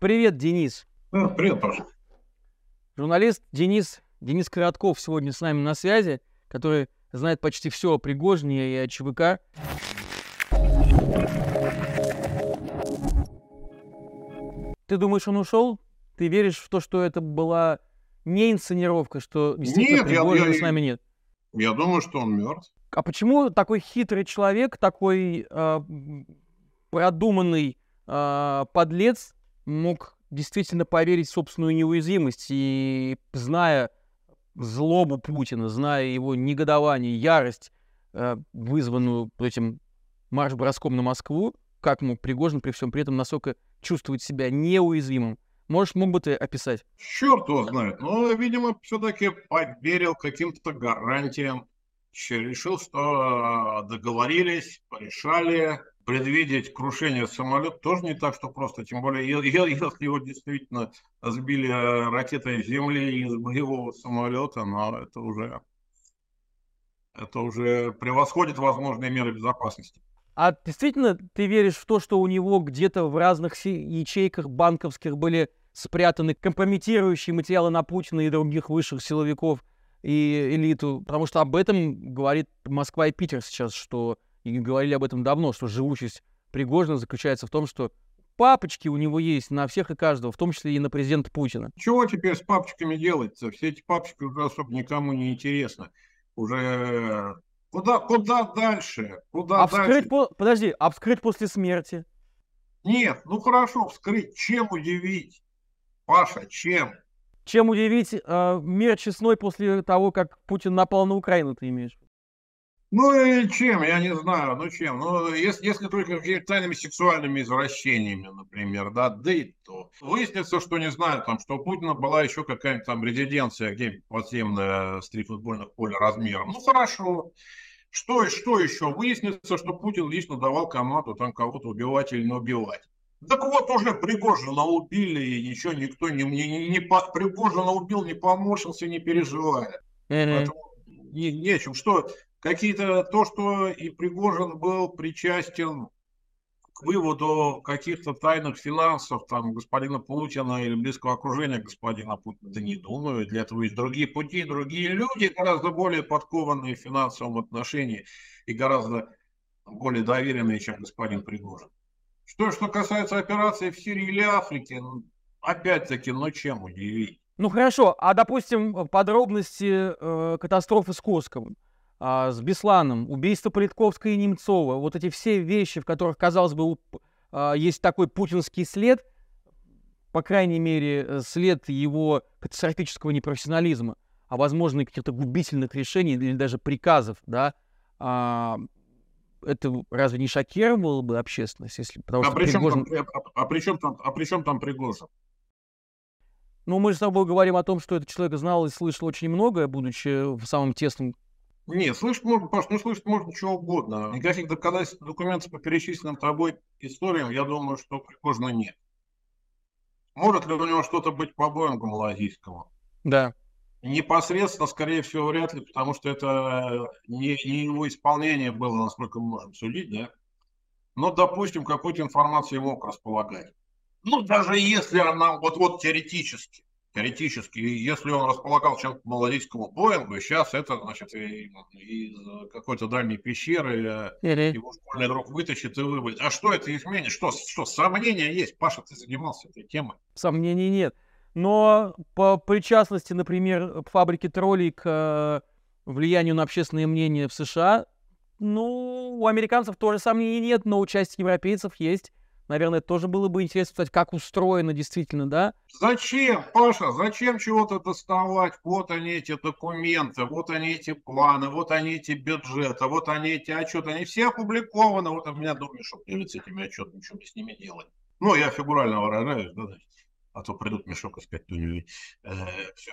Привет, Денис. А, привет, Паша. Журналист Денис, Денис Коротков сегодня с нами на связи, который знает почти все о Пригожине и о ЧВК. Ты думаешь, он ушел? Ты веришь в то, что это была не инсценировка, что действительно Нет, я- Пригожина я- с нами нет? Я думаю, что он мертв. А почему такой хитрый человек, такой м, продуманный а, подлец мог действительно поверить в собственную неуязвимость и, зная злобу Путина, зная его негодование, ярость, а, вызванную этим марш-броском на Москву, как мог Пригожин при всем при этом настолько чувствовать себя неуязвимым? Можешь, мог бы ты описать? Черт его знает. Но, видимо, все-таки поверил каким-то гарантиям. Решил, что э, договорились, порешали. Предвидеть крушение самолета тоже не так, что просто. Тем более, если его действительно сбили э, ракетой земли из боевого самолета, но это уже, это уже превосходит возможные меры безопасности. А действительно ты веришь в то, что у него где-то в разных ячейках банковских были спрятаны компрометирующие материалы на Путина и других высших силовиков и элиту? Потому что об этом говорит Москва и Питер сейчас, что и говорили об этом давно, что живучесть Пригожина заключается в том, что папочки у него есть на всех и каждого, в том числе и на президента Путина. Чего теперь с папочками делать-то? Все эти папочки уже особо никому не интересны. Уже куда, куда дальше? Куда А дальше? вскрыть, по- подожди, а вскрыть после смерти? Нет, ну хорошо, вскрыть. Чем удивить? Паша, чем? Чем удивить э, мир честной после того, как Путин напал на Украину, ты имеешь? Ну и чем, я не знаю, ну чем. Ну, если, если только какими-то тайными сексуальными извращениями, например, да, да и то. Выяснится, что, не знаю, там, что у Путина была еще какая-нибудь там резиденция где-нибудь подземная с три футбольных поля размером. Ну хорошо. Что, что еще? Выяснится, что Путин лично давал команду там кого-то убивать или не убивать. Так вот, уже Пригожина убили, и ничего никто не, не, не, не по- Пригожина убил, не поморщился, не переживали. Поэтому не, нечем. Что какие-то то, что и Пригожин был причастен к выводу каких-то тайных финансов там господина Путина или близкого окружения господина Путина, да не думаю. Для этого есть другие пути, другие люди, гораздо более подкованные в финансовом отношении и гораздо более доверенные, чем господин Пригожин. Что, что касается операции в Сирии или Африке, опять-таки, ну чем удивить? Ну хорошо, а допустим, подробности э, катастрофы с Косковым, а, с Бесланом, убийство Политковской и Немцова, вот эти все вещи, в которых, казалось бы, а, есть такой путинский след, по крайней мере, э, след его катастрофического непрофессионализма, а возможно и каких-то губительных решений или даже приказов, да, а, это разве не шокировало бы общественность, если потому А что при, чем Пригожин- там, а, а при чем там, а при чем там Пригожин? Ну, мы же с тобой говорим о том, что этот человек знал и слышал очень многое, будучи в самом тесном Нет, слышать можно, Паш, ну слышать можно чего угодно. Никаких доказательств, документов по перечисленным тобой историям, я думаю, что Пригожина нет. Может ли у него что-то быть по Боингу малазийскому? Да. Непосредственно, скорее всего, вряд ли, потому что это не, не его исполнение было, насколько мы можем судить, да? Но, допустим, какой-то информацией мог располагать. Ну, даже если она, вот, вот теоретически, теоретически, если он располагал чем-то малазийскому Боингу, сейчас это, значит, из какой-то дальней пещеры э, его школьный друг вытащит и выводит. А что это изменит? Что, что сомнения есть? Паша, ты занимался этой темой. Сомнений нет. Но по причастности, например, фабрики троллей к э, влиянию на общественное мнение в США, ну, у американцев тоже сомнений нет, но участие европейцев есть. Наверное, тоже было бы интересно узнать, как устроено действительно, да? Зачем, Паша, зачем чего-то доставать? Вот они эти документы, вот они эти планы, вот они эти бюджеты, вот они эти отчеты, они все опубликованы. Вот у меня мешок лежит с этими отчетами, что мне с ними делать? Ну, я фигурально выражаюсь, да, а то придут мешок искать, то не все.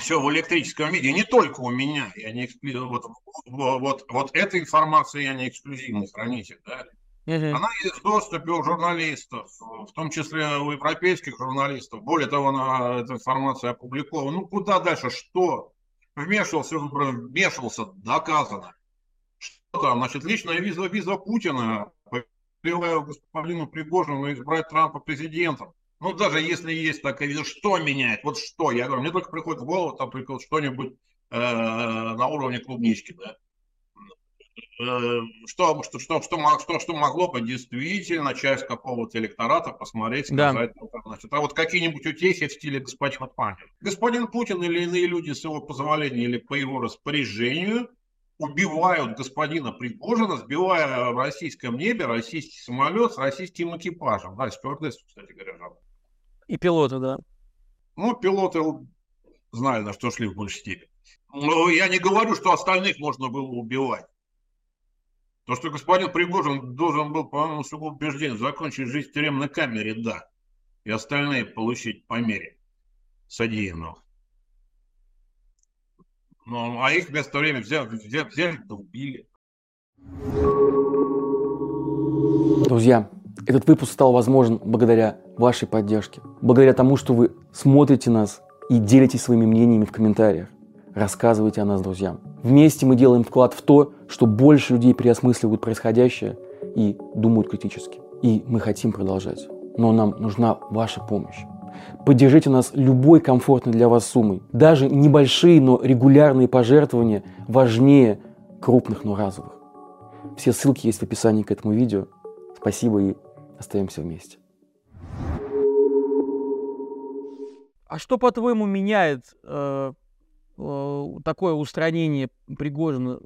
Все в электрическом виде, не только у меня. Я не эксклю... вот, вот, вот, вот эта информация я не эксклюзивный хранитель, да, она есть в доступе у журналистов, в том числе у европейских журналистов. Более того, она, эта информация опубликована. Ну, куда дальше? Что? Вмешивался, вмешивался, доказано. Что там? Значит, личная виза, виза Путина, повелевая господину Пригожину избрать Трампа президентом. Ну, даже если есть такая видео, что меняет? Вот что? Я говорю, мне только приходит в голову, там, только что-нибудь э, на уровне клубнички, да. Э, что, что, что, что, что, что могло бы действительно часть какого-то электората посмотреть, сказать, да. ну, значит, а вот какие-нибудь утехи в стиле господин Путин. Господин Путин или иные люди с его позволения или по его распоряжению убивают господина Пригожина, сбивая в российском небе российский самолет с российским экипажем. Да, стюардессу, кстати говоря, жалко. И пилоты, да. Ну, пилоты знали, на что шли в большей степени. Но я не говорю, что остальных можно было убивать. То, что господин Пригожин должен был, по-моему, с убеждением закончить жизнь в тюремной камере, да. И остальные получить по мере содеянного. Ну, а их вместо времени взяли, взяли, взяли да убили. Друзья, этот выпуск стал возможен благодаря вашей поддержке, благодаря тому, что вы смотрите нас и делитесь своими мнениями в комментариях. Рассказывайте о нас друзьям. Вместе мы делаем вклад в то, что больше людей переосмысливают происходящее и думают критически. И мы хотим продолжать. Но нам нужна ваша помощь. Поддержите нас любой комфортной для вас суммой. Даже небольшие, но регулярные пожертвования важнее крупных, но разовых. Все ссылки есть в описании к этому видео. Спасибо и остаемся вместе. А что, по-твоему, меняет э, такое устранение Пригожина?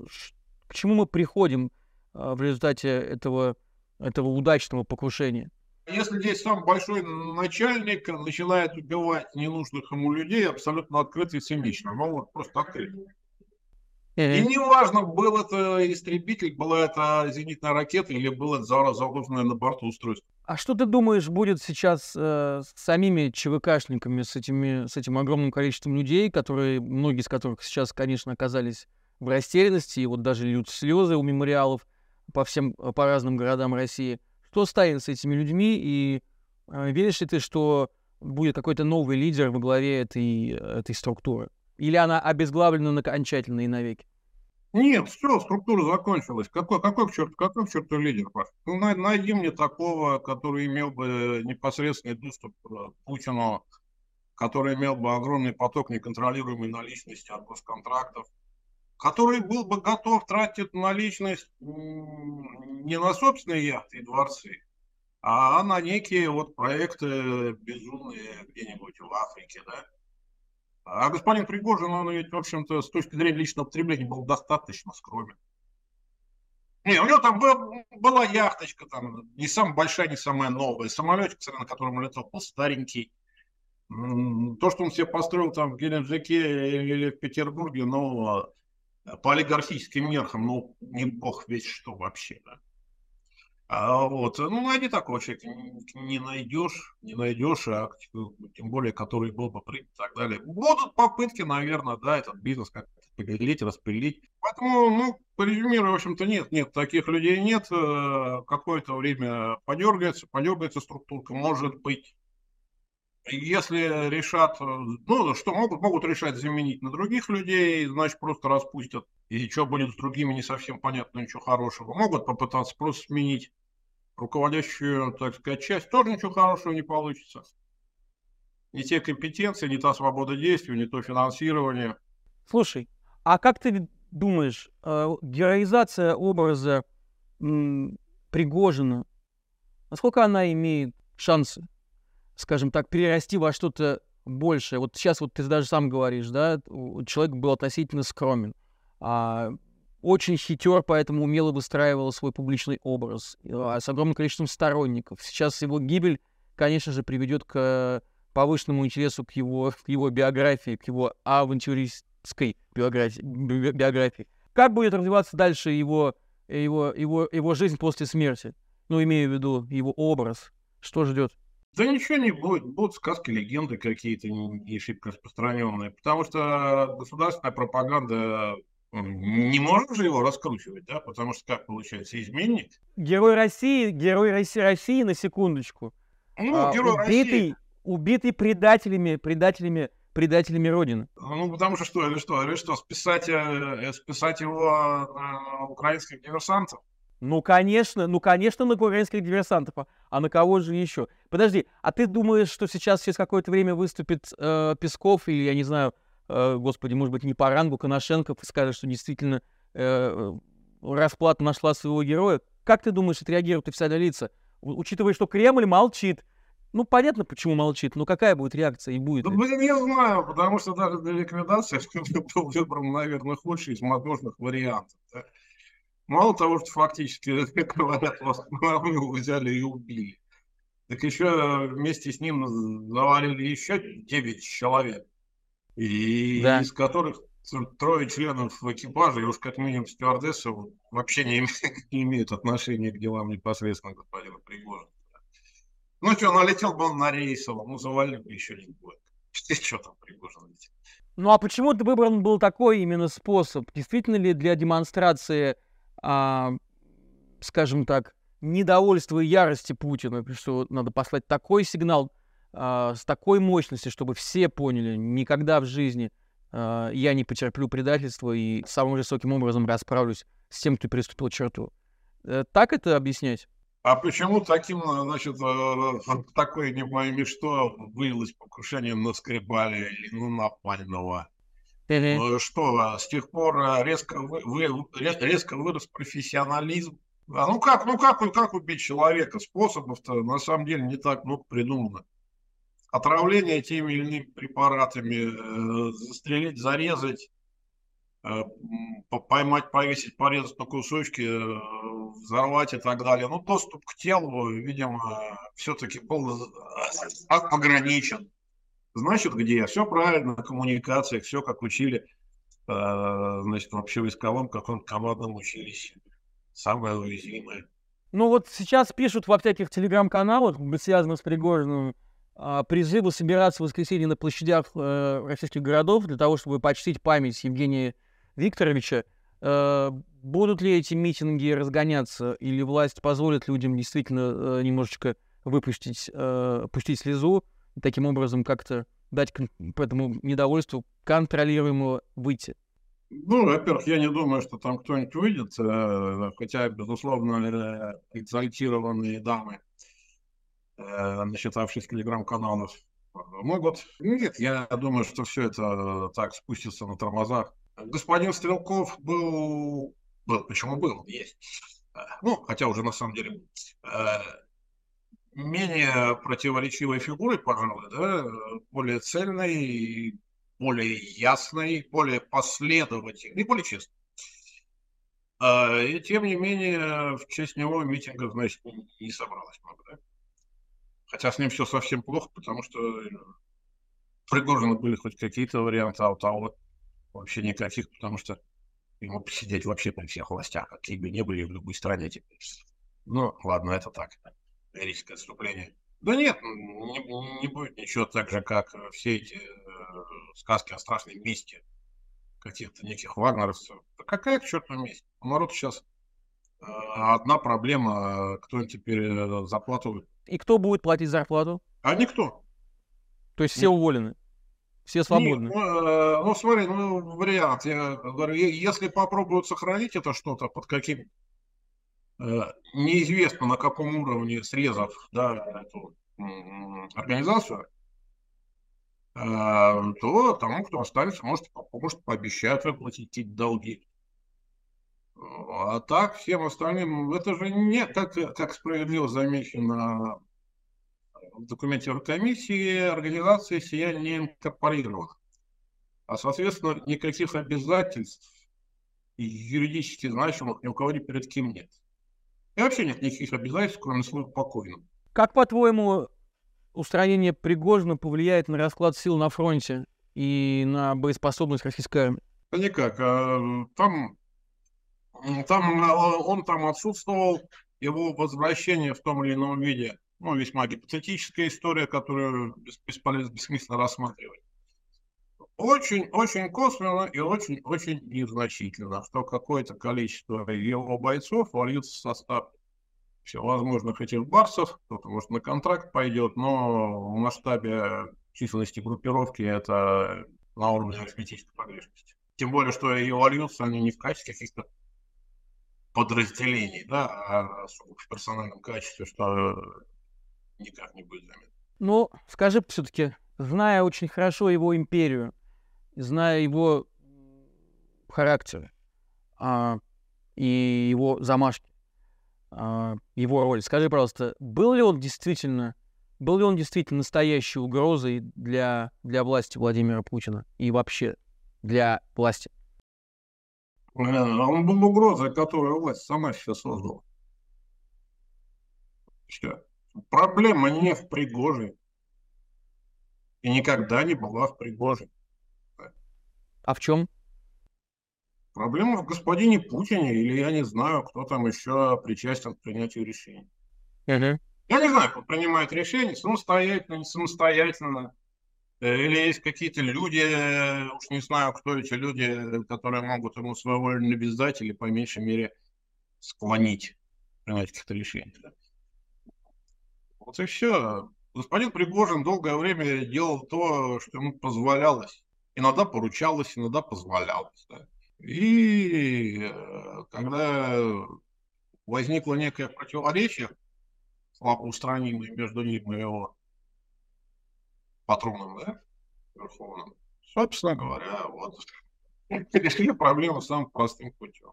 К чему мы приходим э, в результате этого, этого удачного покушения? Если здесь сам большой начальник начинает убивать ненужных ему людей абсолютно открыто и цинично, ну вот просто открыто. И неважно, был это истребитель, была это зенитная ракета или было это заложенное на борту устройство. А что ты думаешь будет сейчас э, с самими ЧВКшниками, с, этими, с этим огромным количеством людей, которые, многие из которых сейчас, конечно, оказались в растерянности, и вот даже льют слезы у мемориалов по всем, по разным городам России. Что станет с этими людьми, и э, веришь ли ты, что будет какой-то новый лидер во главе этой, этой структуры? Или она обезглавлена окончательно и навеки? Нет, все, структура закончилась. Какой, какой к черту, какой к черту лидер, Паш? Ну, найди мне такого, который имел бы непосредственный доступ к Путину, который имел бы огромный поток неконтролируемой наличности от госконтрактов, который был бы готов тратить наличность не на собственные яхты и дворцы, а на некие вот проекты безумные где-нибудь в Африке, да? А господин Пригожин, он ведь, в общем-то, с точки зрения личного потребления был достаточно скромен. Не, у него там был, была яхточка, там, не самая большая, не самая новая. Самолетик, на котором летал, был старенький. То, что он себе построил там в Геленджике или в Петербурге, ну, по олигархическим меркам, ну, не бог весь что вообще, да. А вот, ну, найди такого человека, не найдешь, не найдешь, а тем более, который был бы принят и так далее. Будут попытки, наверное, да, этот бизнес как-то поделить, распилить. Поэтому, ну, по резюмирую, в общем-то, нет, нет, таких людей нет. Э, какое-то время подергается, подергается структурка, может быть. Если решат, э, ну, что могут, могут решать заменить на других людей, значит, просто распустят. И что будет с другими, не совсем понятно, ничего хорошего. Могут попытаться просто сменить руководящую, так сказать, часть, тоже ничего хорошего не получится. Не те компетенции, не та свобода действий, не то финансирование. Слушай, а как ты думаешь, э, героизация образа Пригожина, насколько она имеет шансы скажем так, перерасти во что-то большее. Вот сейчас вот ты даже сам говоришь, да, человек был относительно скромен, а, очень хитер, поэтому умело выстраивал свой публичный образ а, с огромным количеством сторонников. Сейчас его гибель, конечно же, приведет к повышенному интересу к его, к его биографии, к его авантюристской биографии, биографии. Как будет развиваться дальше его, его, его, его жизнь после смерти? Ну, имею в виду его образ. Что ждет? Да ничего не будет. Будут сказки, легенды какие-то не шибко распространенные. Потому что государственная пропаганда не может же его раскручивать, да? Потому что как получается, изменник? Герой России, герой России, России на секундочку. Ну, а, герой убитый, России. Убитый предателями, предателями, предателями Родины. Ну, потому что что, или что, или что, списать, э, списать его на украинских диверсантов? Ну, конечно, ну, конечно, на украинских диверсантов. А, а на кого же еще? Подожди, а ты думаешь, что сейчас через какое-то время выступит э, Песков или, я не знаю, э, господи, может быть, не по рангу Коношенков и скажет, что действительно э, расплата нашла своего героя? Как ты думаешь, отреагируют официальные лица? Учитывая, что Кремль молчит, ну, понятно, почему молчит, но какая будет реакция и будет Да, блин, не знаю, потому что даже для ликвидации был выбран, наверное, худший из возможных вариантов. да. Мало того, что фактически, говорят, вас взяли и убили, так еще вместе с ним завалили еще 9 человек, и Да. из которых трое членов экипажа, и уж как минимум стюардесса, вот вообще не, име- не имеют отношения к делам непосредственно господина Пригожина. Ну что, налетел бы он на рейсово, ну завалил бы еще не будет. Что там Пригожин летит? Ну, а почему ты выбран был такой именно способ? Действительно ли для демонстрации, а, скажем так, недовольства и ярости Путина, что надо послать такой сигнал а, с такой мощностью, чтобы все поняли, никогда в жизни а, я не потерплю предательства и самым жестоким образом расправлюсь с тем, кто переступил черту. Э, Так это объяснять? А почему таким, значит, э, такое не пойми что вылилось покушение на Скрипаля или на Напального? Ну, Что, с тех пор э, резко, вы- вы- ре- резко вырос профессионализм? А ну как, ну как, как убить человека? Способов-то на самом деле не так много придумано. Отравление теми или иными препаратами, э, застрелить, зарезать, э, поймать, повесить, порезать на кусочки, э, взорвать и так далее. Ну, доступ к телу, видимо, все-таки был э, ограничен. Значит, где? Все правильно, на коммуникациях, все как учили, э, значит, в общевойсковом каком командном училище. Самое уязвимое. Ну вот сейчас пишут во всяких телеграм-каналах, связанных с Пригожиным, а, призывы собираться в воскресенье на площадях э, российских городов для того, чтобы почтить память Евгения Викторовича. Э, будут ли эти митинги разгоняться, или власть позволит людям действительно э, немножечко выпустить, э, пустить слезу, таким образом как-то дать по этому недовольству контролируемо выйти? Ну, во-первых, я не думаю, что там кто-нибудь выйдет, э, хотя, безусловно, э, экзальтированные дамы, э, насчитавшись телеграм-каналов, могут. Нет, я думаю, что все это так спустится на тормозах. Господин Стрелков был... был почему был? Есть. Ну, хотя уже на самом деле менее противоречивой фигурой, пожалуй, да, более цельной, более ясной, более последовательной и более честной. А, И тем не менее, в честь него митинга, значит, не- не собралось много, да? Хотя с ним все совсем плохо, потому что э, у Пригожина были хоть какие-то варианты, а у того вообще никаких, потому что ему посидеть вообще при всех властях, какие бы ни были в любой стране теперь. Ну, ладно, это так, лирическое отступление. Да нет, не, не будет ничего так же, как э, все эти э, сказки о страшной мести каких-то неких вагнеровцев. Да какая к черту месть? У народа сейчас э, одна проблема, э, кто им теперь э, зарплату... И кто будет платить зарплату? А никто. То есть все уволены, все Нет, свободны. ну, э, ну, смотри, ну, вариант. Я говорю, если попробуют сохранить это что-то под каким неизвестно на каком уровне срезав да, эту организацию, э, то тому, кто останется, может, может пообещают выплатить эти долги. А так, всем остальным, это же не, как, как справедливо замечено в документе комиссии, организация сия не инкорпорирована. А, соответственно, никаких обязательств юридически значимых ни у кого ни перед кем нет. И вообще нет никаких обязательств, кроме службы покойным. Как, по-твоему, устранение Пригожина повлияет на расклад сил на фронте и на боеспособность российской армии? Да никак. а, Там, там он там отсутствовал, его возвращение в том или ином виде, ну, весьма гипотетическая история, которую бес- бесполезно, бессмысленно рассматривать. Очень-очень косвенно и очень-очень незначительно, что какое-то количество его бойцов вольются в состав всевозможных этих барсов, кто-то, может, на контракт пойдет, но в масштабе численности группировки это на уровне арифметической погрешности. Тем более, что и вольются они не в качестве каких-то подразделений, да, а в персональном качестве, что никак не будет заметно. Ну, скажи все-таки, зная очень хорошо его империю, зная его характер а, и его замашки, а, его роль, скажи, пожалуйста, был ли он действительно, был ли он действительно настоящей угрозой для, для власти Владимира Путина и вообще для власти? Э, он был угрозой, которую власть сама сейчас создала. Все. Проблема не в Пригоже. И никогда не была в Пригоже. А в чем? Проблема в господине Путине, или я не знаю, кто там еще причастен к принятию решений. Uh-huh. Я не знаю, кто принимает решения, самостоятельно, не самостоятельно. Э, или есть какие-то люди, уж не знаю, кто эти люди, которые могут ему своевольно навязать или, по меньшей мере, склонить принять какие-то решения. Вот и все. Господин Пригожин долгое время делал то, что ему позволялось. Иногда поручалось, иногда позволялось. Да. И э, когда возникло некое противоречие, слабо устранимое между ним и его патроном, да, верховным, собственно говоря, вот решили проблему самым простым путем.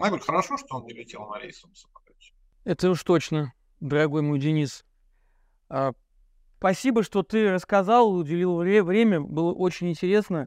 Я говорю, хорошо, что он не летел на рейсовом самолете. Это уж точно, дорогой мой Денис. А, спасибо, что ты рассказал, уделил время, было очень интересно.